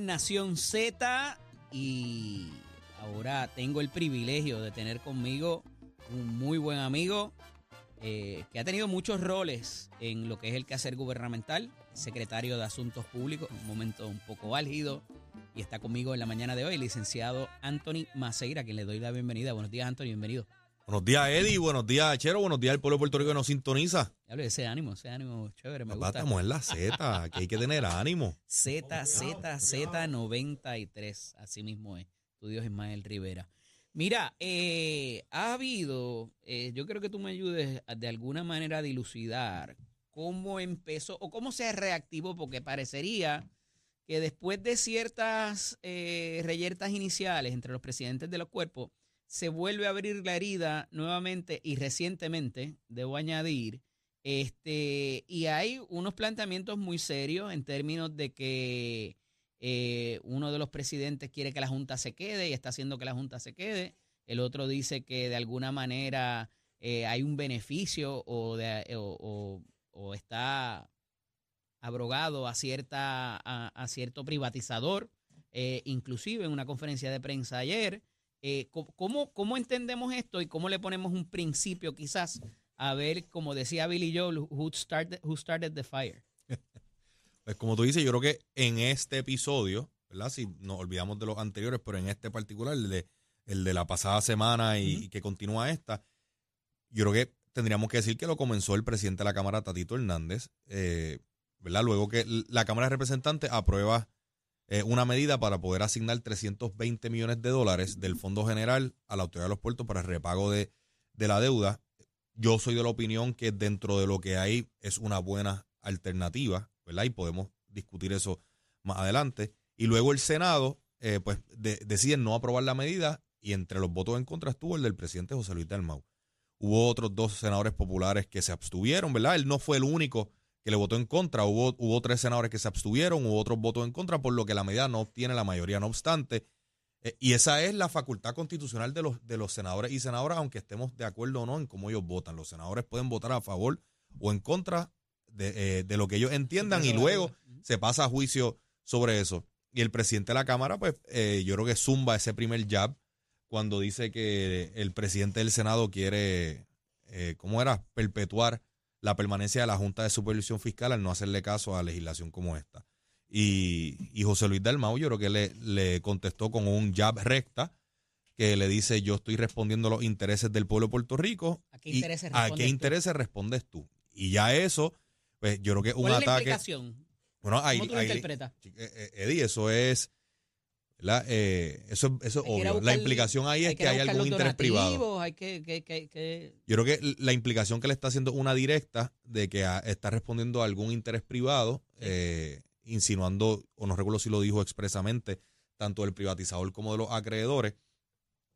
Nación Z y ahora tengo el privilegio de tener conmigo un muy buen amigo eh, que ha tenido muchos roles en lo que es el quehacer gubernamental, secretario de Asuntos Públicos, un momento un poco álgido, y está conmigo en la mañana de hoy, licenciado Anthony Maceira, a quien le doy la bienvenida. Buenos días, Anthony, bienvenido. Buenos días, Eddie. Buenos días, Chero. Buenos días al pueblo de Puerto Rico que nos sintoniza. Hable ese ánimo, ese ánimo chévere, me Papá, gusta. estamos en la Z, que hay que tener ánimo. Z, Z, Z 93, así mismo es. Tu Dios Ismael Rivera. Mira, eh, ha habido, eh, yo creo que tú me ayudes a, de alguna manera a dilucidar cómo empezó o cómo se reactivó, porque parecería que después de ciertas eh, reyertas iniciales entre los presidentes de los cuerpos, se vuelve a abrir la herida nuevamente y recientemente, debo añadir, este, y hay unos planteamientos muy serios en términos de que eh, uno de los presidentes quiere que la Junta se quede y está haciendo que la Junta se quede. El otro dice que de alguna manera eh, hay un beneficio o, de- o- está abrogado a, cierta, a, a cierto privatizador, eh, inclusive en una conferencia de prensa ayer. Eh, ¿cómo, ¿Cómo entendemos esto y cómo le ponemos un principio quizás a ver, como decía Billy Joel, who started, who started the fire? Pues como tú dices, yo creo que en este episodio, ¿verdad? Si nos olvidamos de los anteriores, pero en este particular, el de, el de la pasada semana y, que continúa esta, yo creo que tendríamos que decir que lo comenzó el presidente de la Cámara, Tatito Hernández, eh, ¿verdad? Luego que la Cámara de Representantes aprueba eh, una medida para poder asignar 320 millones de dólares del Fondo General a la Autoridad de los Puertos para el repago de, de la deuda. Yo soy de la opinión que dentro de lo que hay es una buena alternativa, ¿verdad? Y podemos discutir eso más adelante. Y luego el Senado, eh, pues, de- decide no aprobar la medida y entre los votos en contra estuvo el del presidente José Luis Dalmau. Hubo otros dos senadores populares que se abstuvieron, ¿verdad? Él no fue el único que le votó en contra. Hubo, hubo tres senadores que se abstuvieron, hubo otros votos en contra, por lo que la medida no obtiene la mayoría. No obstante, eh, y esa es la facultad constitucional de los, de los senadores y senadoras, aunque estemos de acuerdo o no en cómo ellos votan. Los senadores pueden votar a favor o en contra de, eh, de lo que ellos entiendan y luego se pasa a juicio sobre eso. Y el presidente de la Cámara, pues eh, yo creo que zumba ese primer jab cuando dice que el presidente del Senado quiere, eh, ¿cómo era?, perpetuar la permanencia de la Junta de Supervisión Fiscal al no hacerle caso a legislación como esta. Y, y José Luis Dalmau yo creo que le, le contestó con un jab recta que le dice yo estoy respondiendo a los intereses del pueblo de Puerto Rico. ¿A qué y intereses ¿A respondes qué tú? intereses respondes tú? Y ya eso, pues yo creo que es un ¿Cuál es la? Bueno, ahí, ¿Cómo tú lo ahí- interpretas? eh, eh, Eddie, eso es. Eh, eso, eso es obvio. la implicación ahí es que hay algún interés privado. Hay que, que, Yo creo que la implicación que le está haciendo una directa de que a- está respondiendo a algún interés privado, Sí. eh, insinuando, o no recuerdo si lo dijo expresamente, tanto del privatizador como de los acreedores.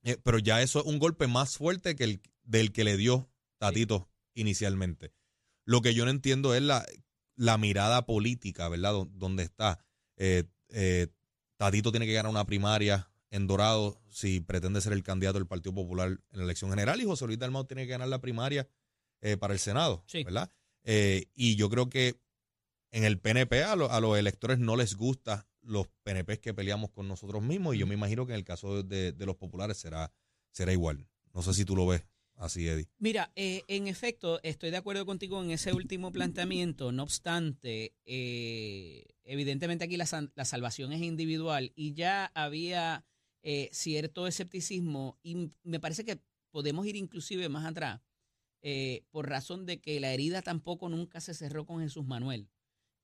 Eh, pero ya eso es un golpe más fuerte que el del que le dio Tatito inicialmente. Lo que yo no entiendo es la, la mirada política, ¿verdad? Dó- ¿Dónde está? Eh, Tatito tiene que ganar una primaria en Dorado si pretende ser el candidato del Partido Popular en la elección general y José Luis Dalmau tiene que ganar la primaria eh, para el Senado, Sí. ¿verdad? Eh, y yo creo que en el PNP a, lo- a los electores no les gusta los PNP que peleamos con nosotros mismos y yo me imagino que en el caso de, de los populares será, será igual. No sé si tú lo ves así, Eddie. Mira, eh, en efecto, estoy de acuerdo contigo en ese último planteamiento. No obstante, eh, evidentemente aquí la, salvación es individual y ya había eh, cierto escepticismo y me parece que podemos ir inclusive más atrás por razón de que la herida tampoco nunca se cerró con Jesús Manuel.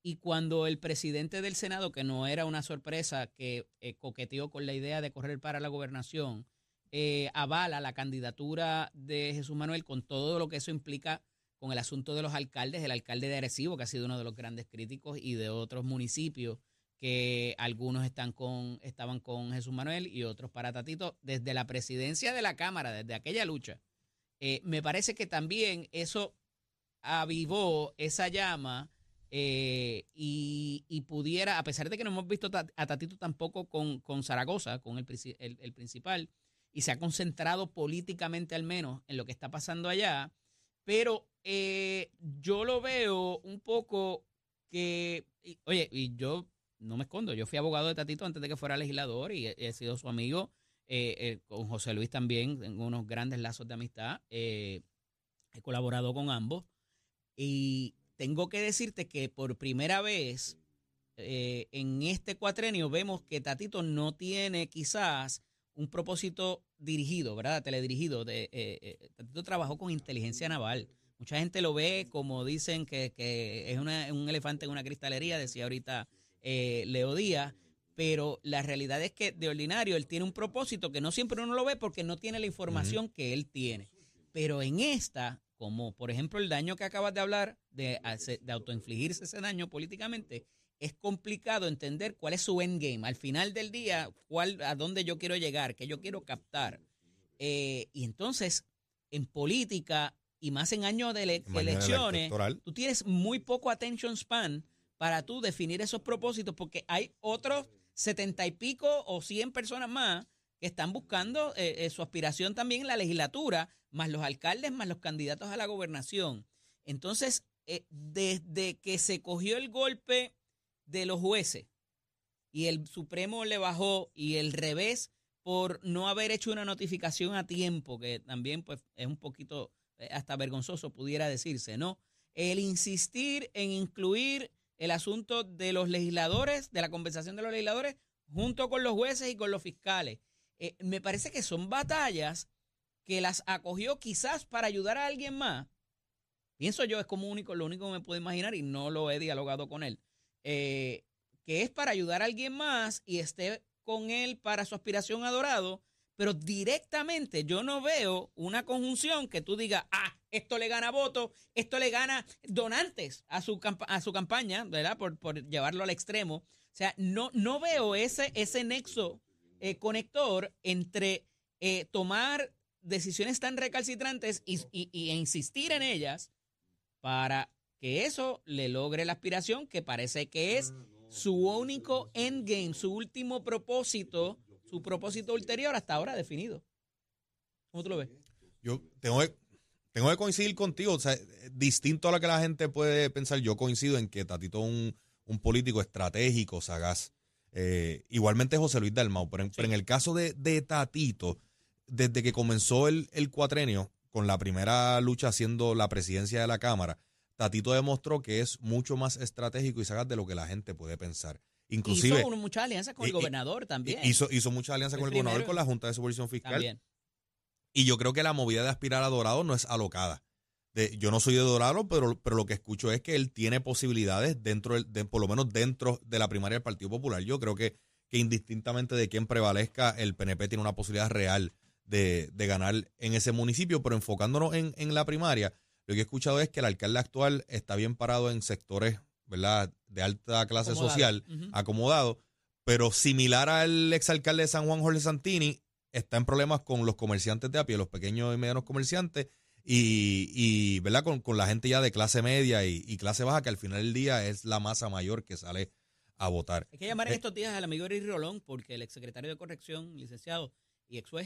Y cuando el presidente del Senado, que no era una sorpresa, que coqueteó con la idea de correr para la gobernación, eh, avala la candidatura de Jesús Manuel con todo lo que eso implica con el asunto de los alcaldes, el alcalde de Arecibo, que ha sido uno de los grandes críticos, y de otros municipios que algunos están con, estaban con Jesús Manuel y otros para Tatito, desde la presidencia de la Cámara, desde aquella lucha. Eh, me parece que también eso avivó esa llama eh, y, y pudiera, a pesar de que no hemos visto a Tatito tampoco con, con Zaragoza, con el- el principal, y se ha concentrado políticamente al menos en lo que está pasando allá, pero eh, yo lo veo un poco que, oye, y yo no me escondo, yo fui abogado de Tatito antes de que fuera legislador y he, sido su amigo. Eh, eh, con José Luis también, tengo unos grandes lazos de amistad. he colaborado con ambos. Y tengo que decirte que por primera vez en este cuatrenio vemos que Tatito no tiene quizás un propósito dirigido, ¿verdad? Teledirigido. De, eh, eh, trabajó con inteligencia naval. Mucha gente lo ve como dicen que, es un elefante en una cristalería, decía ahorita eh, Leo Díaz, pero la realidad es que de ordinario él tiene un propósito que no siempre uno lo ve porque no tiene la información que él tiene. Pero en esta, como por ejemplo el daño que acabas de hablar, de, de autoinfligirse ese daño políticamente, es complicado entender cuál es su endgame. Al final del día, cuál, a dónde yo quiero llegar, qué yo quiero captar. Eh, y entonces, en política y más en años de elecciones, tú tienes muy poco attention span para tú definir esos propósitos porque hay otros setenta y pico o cien personas más que están buscando eh, eh, su aspiración también en la legislatura, más los alcaldes, más los candidatos a la gobernación. Entonces, desde que se cogió el golpe de los jueces y el Supremo le bajó y el revés por no haber hecho una notificación a tiempo, que también pues es un poquito eh, hasta vergonzoso pudiera decirse, ¿no? El insistir en incluir el asunto de los legisladores, de la conversación de los legisladores, junto con los jueces y con los fiscales. Eh, me parece que son batallas que las acogió quizás para ayudar a alguien más. Pienso yo, es como único, lo único que me puedo imaginar y no lo he dialogado con él. Eh, que es para ayudar a alguien más y esté con él para su aspiración adorado, pero directamente yo no veo una conjunción que tú digas, ah, esto le gana votos, esto le gana donantes a su, a su campaña, ¿verdad? Por, llevarlo al extremo. O sea, no, no veo ese, ese nexo eh, conector entre eh, tomar decisiones tan recalcitrantes y, e insistir en ellas para que eso le logre la aspiración que parece que es su único endgame, su último propósito, su propósito ulterior hasta ahora definido. ¿Cómo tú lo ves? Yo tengo que, tengo que coincidir contigo, o sea, distinto a lo que la gente puede pensar, yo coincido en que Tatito es un, un político estratégico, sagaz. Eh, igualmente José Luis Dalmau, pero en, el caso de, de, Tatito, desde que comenzó el, el cuatrenio, con la primera lucha haciendo la presidencia de la Cámara, Tatito demostró que es mucho más estratégico y sagaz de lo que la gente puede pensar. Inclusive, hizo muchas alianzas con el gobernador también. Hizo, hizo muchas alianzas con el gobernador con la Junta de Supervisión Fiscal. Y yo creo que la movida de aspirar a Dorado no es alocada. De, yo no soy de Dorado, pero, pero lo que escucho es que él tiene posibilidades dentro, de, por lo menos dentro de la primaria del Partido Popular. Yo creo que, que indistintamente de quién prevalezca, el PNP tiene una posibilidad real de, de ganar en ese municipio, pero enfocándonos en, en la primaria, lo que he escuchado es que el alcalde actual está bien parado en sectores, ¿verdad?, de alta clase social, acomodado, pero similar al exalcalde de San Juan, Jorge Santini, está en problemas con los comerciantes de a pie, los pequeños y medianos comerciantes, y, ¿verdad?, con, la gente ya de clase media y, clase baja, que al final del día es la masa mayor que sale a votar. Hay que llamar en eh, estos días al amigo Eric Rolón, porque el exsecretario de Corrección, licenciado,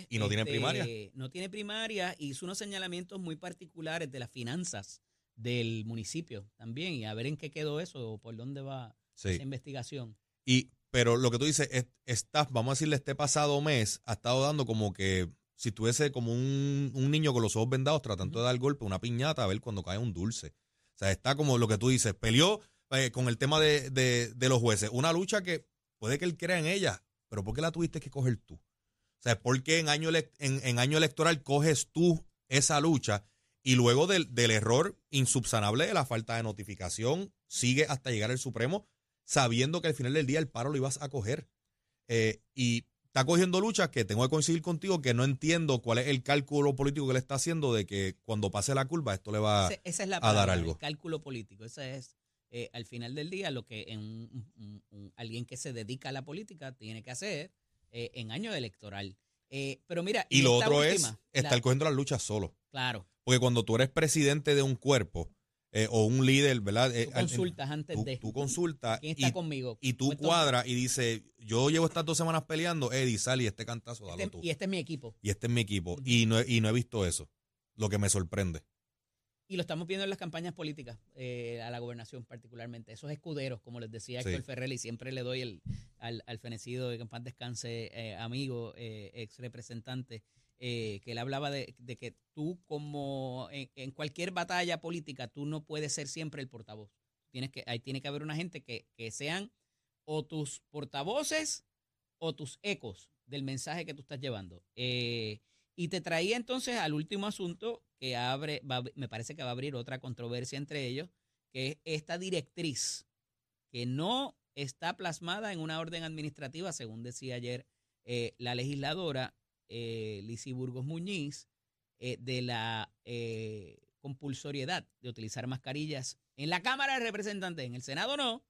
y no tiene este, primaria. No tiene primaria, hizo unos señalamientos muy particulares de las finanzas del municipio también, y a ver en qué quedó eso o por dónde va esa investigación. Y, pero lo que tú dices, está, vamos a decirle, este pasado mes ha estado dando como que si tuviese como un, niño con los ojos vendados tratando de dar golpe, una piñata, a ver cuando cae un dulce. O sea, está como lo que tú dices, peleó eh, con el tema de, de, los jueces. Una lucha que puede que él crea en ella, pero ¿por qué la tuviste que coger tú? O sea, ¿por qué en año, en, año electoral coges tú esa lucha y luego del, error insubsanable de la falta de notificación sigue hasta llegar al Supremo sabiendo que al final del día el paro lo ibas a coger? Eh, y está cogiendo luchas que tengo que coincidir contigo que no entiendo cuál es el cálculo político que le está haciendo de que cuando pase la curva esto le va a dar algo. El cálculo político, ese es eh, al final del día lo que alguien que se dedica a la política tiene que hacer eh, en año electoral. Eh, pero mira. Y lo otro es estar cogiendo las luchas solo. Claro. Porque cuando tú eres presidente de un cuerpo eh, o un líder, ¿verdad? Tú consultas antes de. Tú consultas. ¿Quién está conmigo? Y tú cuadras y dices, yo llevo estas dos semanas peleando, Eddie, sal y este cantazo, dalo este, tú. Y este es mi equipo. Y este es mi equipo. y, no, y no he visto eso. Lo que me sorprende. Y lo estamos viendo en las campañas políticas, eh, a la gobernación particularmente. Esos escuderos, como les decía Héctor Ferrer, y siempre le doy el, al, al fenecido de que en paz descanse, eh, amigo, eh, ex representante, que él hablaba de, que tú como en, cualquier batalla política, tú no puedes ser siempre el portavoz. Tienes que, ahí tiene que haber una gente que, que sean o tus portavoces o tus ecos del mensaje que tú estás llevando. Y te traía entonces al último asunto que abre, me parece que va a abrir otra controversia entre ellos, que es esta directriz que no está plasmada en una orden administrativa, según decía ayer eh, la legisladora eh, Burgos Muñiz, eh, de la eh, compulsoriedad de utilizar mascarillas en la Cámara de Representantes, en el Senado no,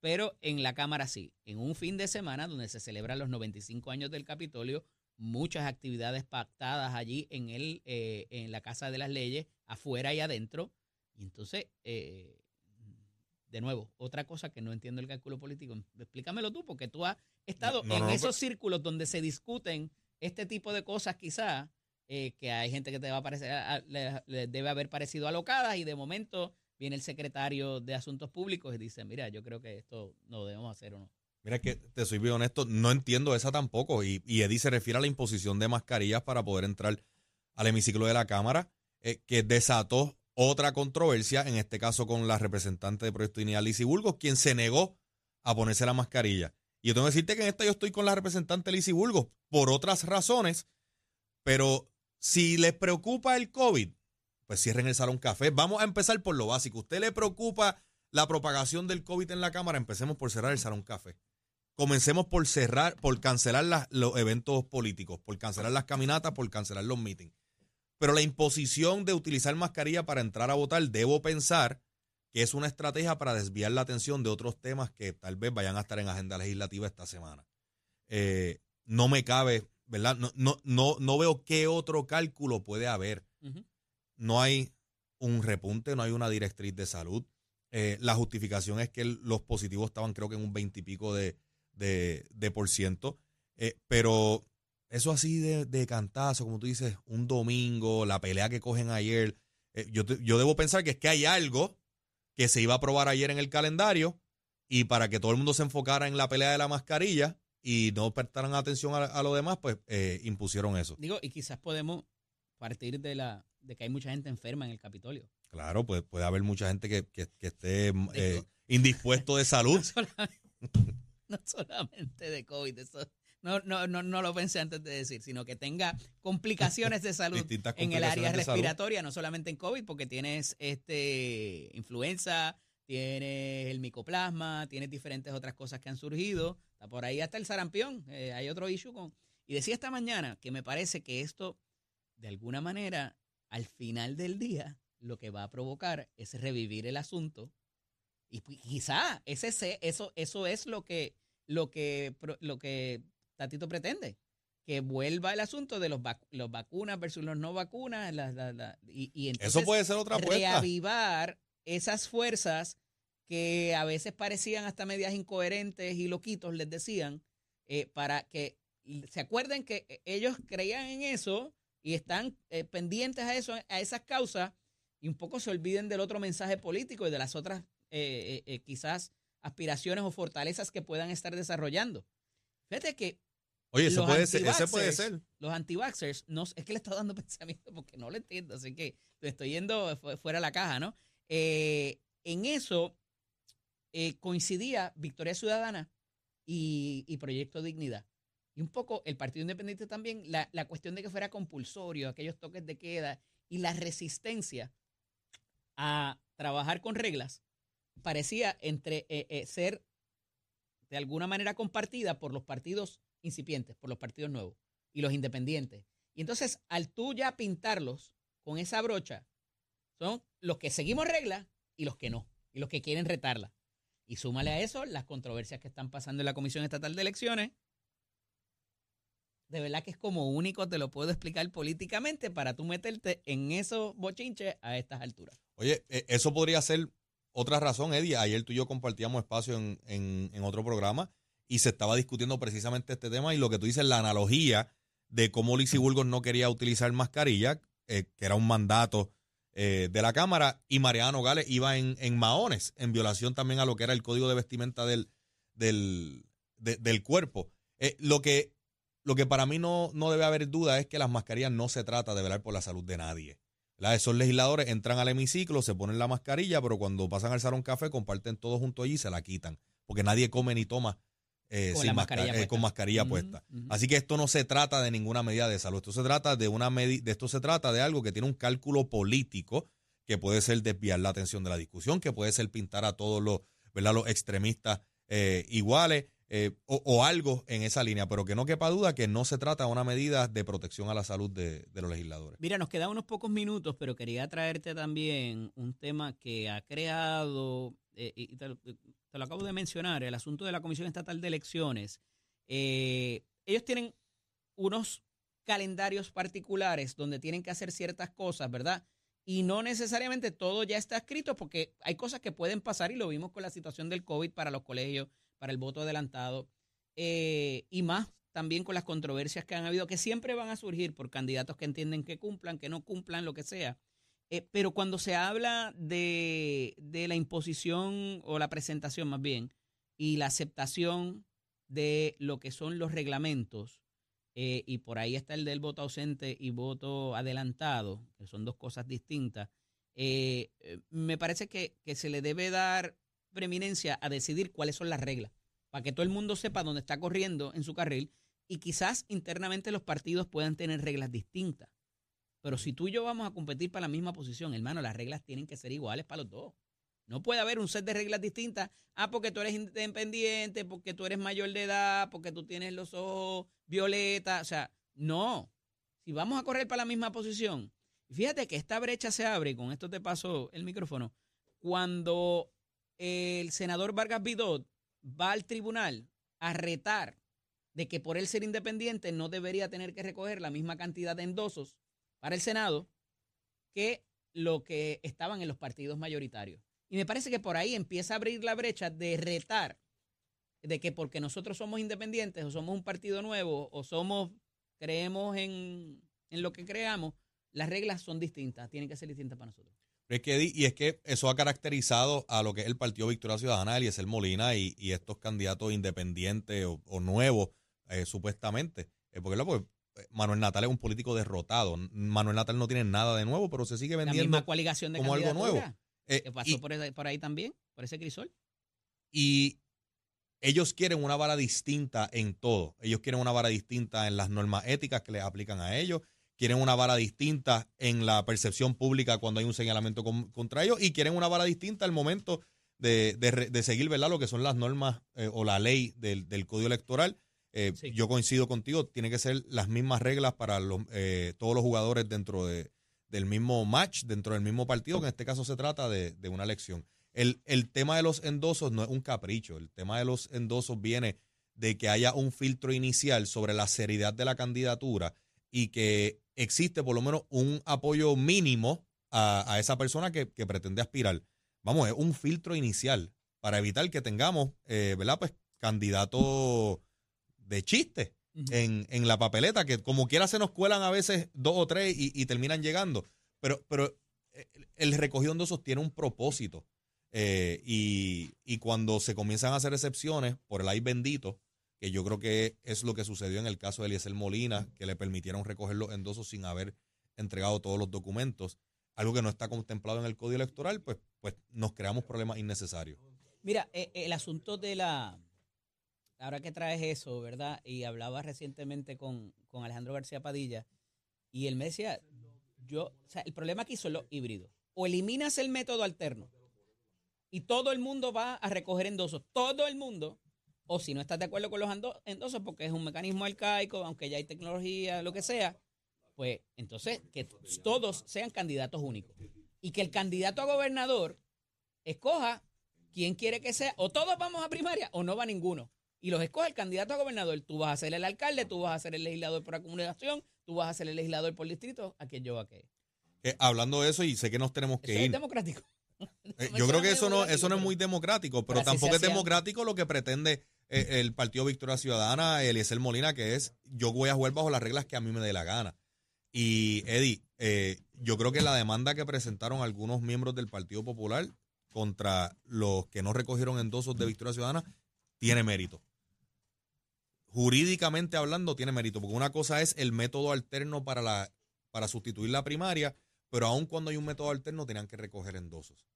pero en la Cámara sí. En un fin de semana donde se celebran los 95 años del Capitolio, muchas actividades pactadas allí en, el, eh, en la Casa de las Leyes, afuera y adentro. Y entonces, eh, de nuevo, otra cosa que no entiendo el cálculo político, explícamelo tú, porque tú has estado en esos círculos donde se discuten este tipo de cosas quizás, eh, que hay gente que te va a parecer, le, debe haber parecido alocadas y de momento viene el secretario de Asuntos Públicos y dice, mira, yo creo que esto no debemos hacer o no. Mira que te soy bien honesto, no entiendo esa tampoco. Y, y Eddie se refiere a la imposición de mascarillas para poder entrar al hemiciclo de la Cámara, eh, que desató otra controversia, en este caso con la representante de Proyecto Inicial, Lizzie Burgos, quien se negó a ponerse la mascarilla. Y yo tengo que decirte que en esta yo estoy con la representante Lizzie Burgos por otras razones, pero si les preocupa el COVID, pues cierren el salón café. Vamos a empezar por lo básico. ¿Usted le preocupa la propagación del COVID en la Cámara? Empecemos por cerrar el salón café comencemos por cerrar, por cancelar los eventos políticos, por cancelar las caminatas, por cancelar los meetings. Pero la imposición de utilizar mascarilla para entrar a votar, debo pensar que es una estrategia para desviar la atención de otros temas que tal vez vayan a estar en agenda legislativa esta semana. Eh, no me cabe, ¿verdad? No, no, no, no veo qué otro cálculo puede haber. No hay un repunte, no hay una directriz de salud. Eh, la justificación es que los positivos estaban creo que en un veintipico de, de, por ciento. Eh, pero eso así de, de, cantazo, como tú dices, un domingo, la pelea que cogen ayer, eh, yo, yo debo pensar que es que hay algo que se iba a probar ayer en el calendario y para que todo el mundo se enfocara en la pelea de la mascarilla y no prestaran atención a, lo demás, pues eh, impusieron eso. Digo, y quizás podemos partir de la de que hay mucha gente enferma en el Capitolio. Claro, pues puede haber mucha gente que, que, esté indispuesto de salud. no solamente de COVID, eso no, no, no, no lo pensé antes de decir, sino que tenga complicaciones de salud en el área respiratoria, no solamente en COVID, porque tienes este influenza, tienes el micoplasma, tienes diferentes otras cosas que han surgido, está por ahí hasta el sarampión, eh, hay otro issue con... Y decía esta mañana que me parece que esto, de alguna manera, al final del día, lo que va a provocar es revivir el asunto y quizá ese, eso, eso es lo que lo que, lo que Tatito pretende, que vuelva el asunto de los, los vacunas versus los no vacunas. y, entonces Eso puede ser otra apuesta. Reavivar esas fuerzas que a veces parecían hasta medias incoherentes y loquitos, les decían, eh, para que se acuerden que eh, ellos creían en eso y están eh, pendientes a eso, a esas causas, y un poco se olviden del otro mensaje político y de las otras quizás aspiraciones o fortalezas que puedan estar desarrollando. Fíjate que Oye, eso puede ser, ese puede ser. Los anti-vaxxers, no, es que le estoy dando pensamiento porque no lo entiendo, así que estoy yendo fuera de la caja, ¿no? Eh, en eso eh, coincidía Victoria Ciudadana y, Proyecto Dignidad. Y un poco el Partido Independiente también, la, la cuestión de que fuera compulsorio, aquellos toques de queda y la resistencia a trabajar con reglas parecía entre eh, eh, ser de alguna manera compartida por los partidos incipientes, por los partidos nuevos y los independientes. Y entonces, al tú ya pintarlos con esa brocha, son los que seguimos reglas y los que no, y los que quieren retarla. Y súmale a eso las controversias que están pasando en la Comisión Estatal de Elecciones. De verdad que es como único, te lo puedo explicar políticamente para tú meterte en esos bochinches a estas alturas. Oye, eh, eso podría ser otra razón, Eddie, ayer tú y yo compartíamos espacio en, en, otro programa y se estaba discutiendo precisamente este tema y lo que tú dices, la analogía de cómo Lizzie Burgos no quería utilizar mascarilla, eh, que era un mandato eh, de la Cámara y Mariano Gales iba en, en, maones, en violación también a lo que era el código de vestimenta del, del, del cuerpo. Eh, lo, que, lo que para mí no, no debe haber duda es que las mascarillas no se trata de velar por la salud de nadie. Esos legisladores entran al hemiciclo, se ponen la mascarilla, pero cuando pasan al salón café comparten todos junto allí y se la quitan, porque nadie come ni toma eh, con, sin mascarilla eh, con mascarilla puesta. Así que esto no se trata de ninguna medida de salud. Esto se trata de una de esto se trata de algo que tiene un cálculo político que puede ser desviar la atención de la discusión, que puede ser pintar a todos los, ¿verdad? los extremistas eh, iguales o, algo en esa línea, pero que no quepa duda que no se trata de una medida de protección a la salud de, los legisladores. Mira, nos quedan unos pocos minutos, pero quería traerte también un tema que ha creado, y te, te lo acabo de mencionar, el asunto de la Comisión Estatal de Elecciones, eh, ellos tienen unos calendarios particulares donde tienen que hacer ciertas cosas, ¿verdad? Y no necesariamente todo ya está escrito porque hay cosas que pueden pasar y lo vimos con la situación del COVID para los colegios, para el voto adelantado eh, y más también con las controversias que han habido, que siempre van a surgir por candidatos que entienden que cumplan, que no cumplan, lo que sea. Eh, pero cuando se habla de, la imposición o la presentación más bien y la aceptación de lo que son los reglamentos, eh, y por ahí está el del voto ausente y voto adelantado, que son dos cosas distintas, me parece que, que se le debe dar preeminencia a decidir cuáles son las reglas, para que todo el mundo sepa dónde está corriendo en su carril y quizás internamente los partidos puedan tener reglas distintas. Pero si tú y yo vamos a competir para la misma posición, hermano, las reglas tienen que ser iguales para los dos. No puede haber un set de reglas distintas. Ah, porque tú eres independiente, porque tú eres mayor de edad, porque tú tienes los ojos violetas. O sea, no. Si vamos a correr para la misma posición, fíjate que esta brecha se abre, con esto te paso el micrófono, cuando el senador Vargas Vidot va al tribunal a retar de que por él ser independiente no debería tener que recoger la misma cantidad de endosos para el Senado que lo que estaban en los partidos mayoritarios. Y me parece que por ahí empieza a abrir la brecha de retar de que porque nosotros somos independientes o somos un partido nuevo o somos, creemos en, lo que creamos, las reglas son distintas, tienen que ser distintas para nosotros. Y es que eso ha caracterizado a lo que es el Partido Victoria Ciudadana, Eliezer Molina y, y estos candidatos independientes o, nuevos, eh, supuestamente. Eh, porque, pues, Manuel Natal es un político derrotado. Manuel Natal no tiene nada de nuevo, pero se sigue vendiendo de como algo nuevo. Eh, pasó por, ahí también, por ese crisol. Y ellos quieren una vara distinta en todo. Ellos quieren una vara distinta en las normas éticas que les aplican a ellos. Quieren una vara distinta en la percepción pública cuando hay un señalamiento contra ellos. Y quieren una vara distinta al momento de, de, seguir ¿verdad? lo que son las normas eh, o la ley del, del Código Electoral eh, yo coincido contigo, tiene que ser las mismas reglas para los, eh, todos los jugadores dentro de, del mismo match, dentro del mismo partido, que en este caso se trata de, una elección. El, el, tema de los endosos no es un capricho, el tema de los endosos viene de que haya un filtro inicial sobre la seriedad de la candidatura y que existe por lo menos un apoyo mínimo a, esa persona que, pretende aspirar. Vamos, es un filtro inicial para evitar que tengamos, eh, ¿verdad? Pues candidatos de chiste en, en, la papeleta, que como quiera se nos cuelan a veces dos o tres y, terminan llegando. Pero, pero eh, el recogido de esos tiene un propósito. Eh, y, y, cuando se comienzan a hacer excepciones por el ay bendito, que yo creo que es lo que sucedió en el caso de Eliezer Molina, que le permitieron recoger los endosos sin haber entregado todos los documentos, algo que no está contemplado en el código electoral, pues, pues nos creamos problemas innecesarios. Mira, eh, el asunto de la, ahora que traes eso, ¿verdad? Y hablaba recientemente con, Alejandro García Padilla y él me decía, yo, o sea, el problema aquí son los híbridos. O eliminas el método alterno y todo el mundo va a recoger endosos, todo el mundo, o si no estás de acuerdo con los endosos porque es un mecanismo arcaico, aunque ya hay tecnología, lo que sea, pues entonces que todos sean candidatos únicos. Y que el candidato a gobernador escoja quién quiere que sea, o todos vamos a primaria o no va ninguno y los escoge el candidato a gobernador. Tú vas a ser el alcalde, tú vas a ser el legislador por acumulación, tú vas a ser el legislador por distrito, a quien yo a qué. Eh, hablando de eso, y sé que nos tenemos que ir. Es democrático. Eh, yo creo que eso no, eso no es muy democrático, pero, tampoco es democrático lo que pretende eh, el Partido Victoria Ciudadana, Eliezer Molina, que es yo voy a jugar bajo las reglas que a mí me dé la gana. Y Eddie, eh, yo creo que la demanda que presentaron algunos miembros del Partido Popular contra los que no recogieron endosos de Victoria Ciudadana tiene mérito. Jurídicamente hablando, tiene mérito, porque una cosa es el método alterno para, la, para sustituir la primaria, pero aun cuando hay un método alterno, tenían que recoger endosos.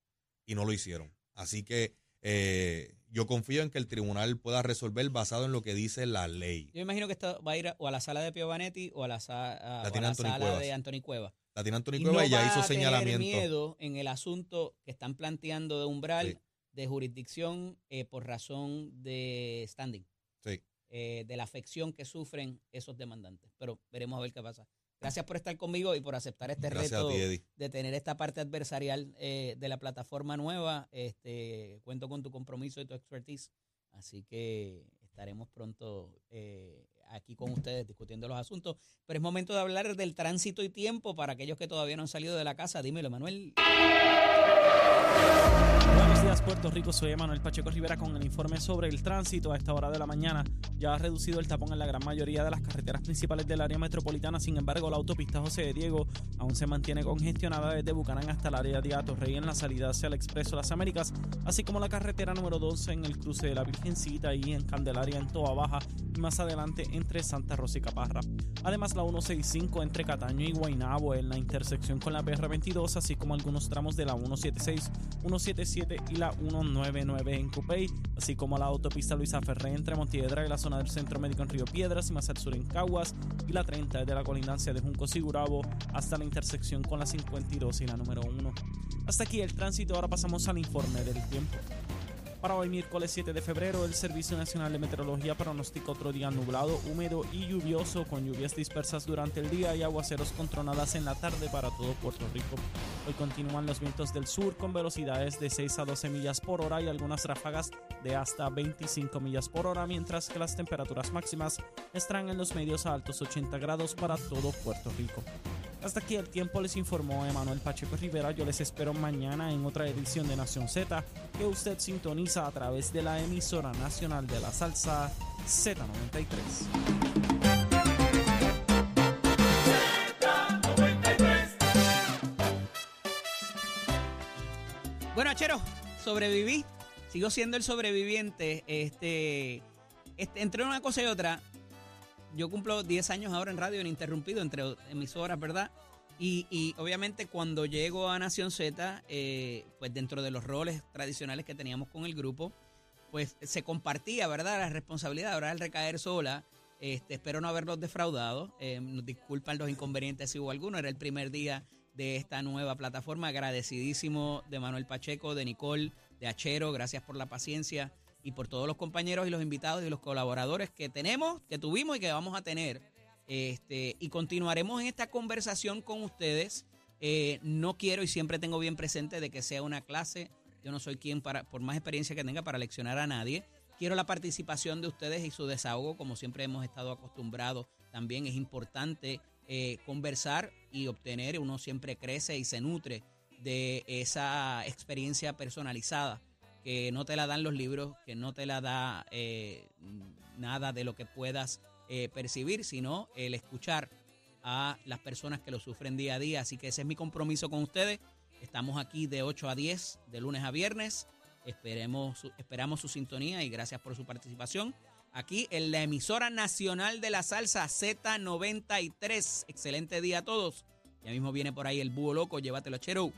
Y no lo hicieron. Así que eh, yo confío en que el tribunal pueda resolver basado en lo que dice la ley. Yo imagino que esto va a ir o a la sala de Pio Vanetti o a la, sa- a- o a la sala de Anthony Cueva. La tiene Anthony Y Cueva no y ya va hizo a tener señalamiento. miedo en el asunto que están planteando de umbral Sí. de jurisdicción eh, por razón de standing, Sí. eh, de la afección que sufren esos demandantes. Pero veremos a ver qué pasa. Gracias por estar conmigo y por aceptar este Gracias reto ti, de tener esta parte adversarial eh, de la plataforma nueva. Este, cuento con tu compromiso y tu expertise. Así que estaremos pronto eh, aquí con ustedes discutiendo los asuntos. Pero es momento de hablar del tránsito y tiempo para aquellos que todavía no han salido de la casa. Dímelo, Manuel. Puerto Rico. Soy Emanuel Pacheco Rivera con el informe sobre el tránsito. A esta hora de la mañana ya ha reducido el tapón en la gran mayoría de las carreteras principales del área metropolitana. Sin embargo, la autopista José de Diego aún se mantiene congestionada desde Bucanán hasta el área de Atorrey en la salida hacia el Expreso Las Américas, así como la carretera número 12 en el cruce de la Virgencita y en Candelaria en Toa Baja y más adelante entre Santa Rosa y Caparra. Además, la 165 entre Cataño y Guaynabo en la intersección con la PR22, así como algunos tramos de la 176, 177 y la 199 en Cupey, así como la autopista Luisa Ferré entre Montiedra y la zona del Centro Médico en Río Piedras y más al sur en Caguas, y la 30 de la colindancia de Junco Sigurabo hasta la intersección con la 52 y la número 1. Hasta aquí el tránsito, ahora pasamos al informe del tiempo. Para hoy miércoles 7 de febrero, el Servicio Nacional de Meteorología pronostica otro día nublado, húmedo y lluvioso con lluvias dispersas durante el día y aguaceros con tronadas en la tarde para todo Puerto Rico. Hoy continúan los vientos del sur con velocidades de 6 a 12 millas por hora y algunas ráfagas de hasta 25 millas por hora, mientras que las temperaturas máximas estarán en los medios a altos 80 grados para todo Puerto Rico. Hasta aquí el tiempo les informó Emanuel Pacheco Rivera. Yo les espero mañana en otra edición de Nación Z que usted sintoniza a través de la emisora nacional de la salsa Z93. Bueno, Achero, sobreviví. Sigo siendo el sobreviviente. Este, este, entre una cosa y otra, yo cumplo 10 años ahora en radio ininterrumpido, entre emisoras, ¿verdad? Y, y obviamente cuando llego a Nación Z, eh, pues dentro de los roles tradicionales que teníamos con el grupo, pues se compartía, ¿verdad? La responsabilidad, ahora al recaer sola. Este, espero no haberlos defraudado. Eh, disculpan los inconvenientes si hubo alguno. Era el primer día de esta nueva plataforma. Agradecidísimo de Manuel Pacheco, de Nicole, de Achero. Gracias por la paciencia y por todos los compañeros y los invitados y los colaboradores que tenemos, que tuvimos y que vamos a tener. Este, y continuaremos en esta conversación con ustedes. Eh, no quiero y siempre tengo bien presente de que sea una clase. Yo no soy quien para, por más experiencia que tenga, para leccionar a nadie. Quiero la participación de ustedes y su desahogo, como siempre hemos estado acostumbrados. También es importante eh, conversar y obtener. Uno siempre crece y se nutre de esa experiencia personalizada que no te la dan los libros, que no te la da eh, nada de lo que puedas eh, percibir, sino el escuchar a las personas que lo sufren día a día. Así que ese es mi compromiso con ustedes. Estamos aquí de 8 a 10, de lunes a viernes. Esperemos, esperamos su sintonía y gracias por su participación. Aquí en la emisora nacional de la salsa Z93. Excelente día a todos. Ya mismo viene por ahí el búho loco. Llévatelo, chero.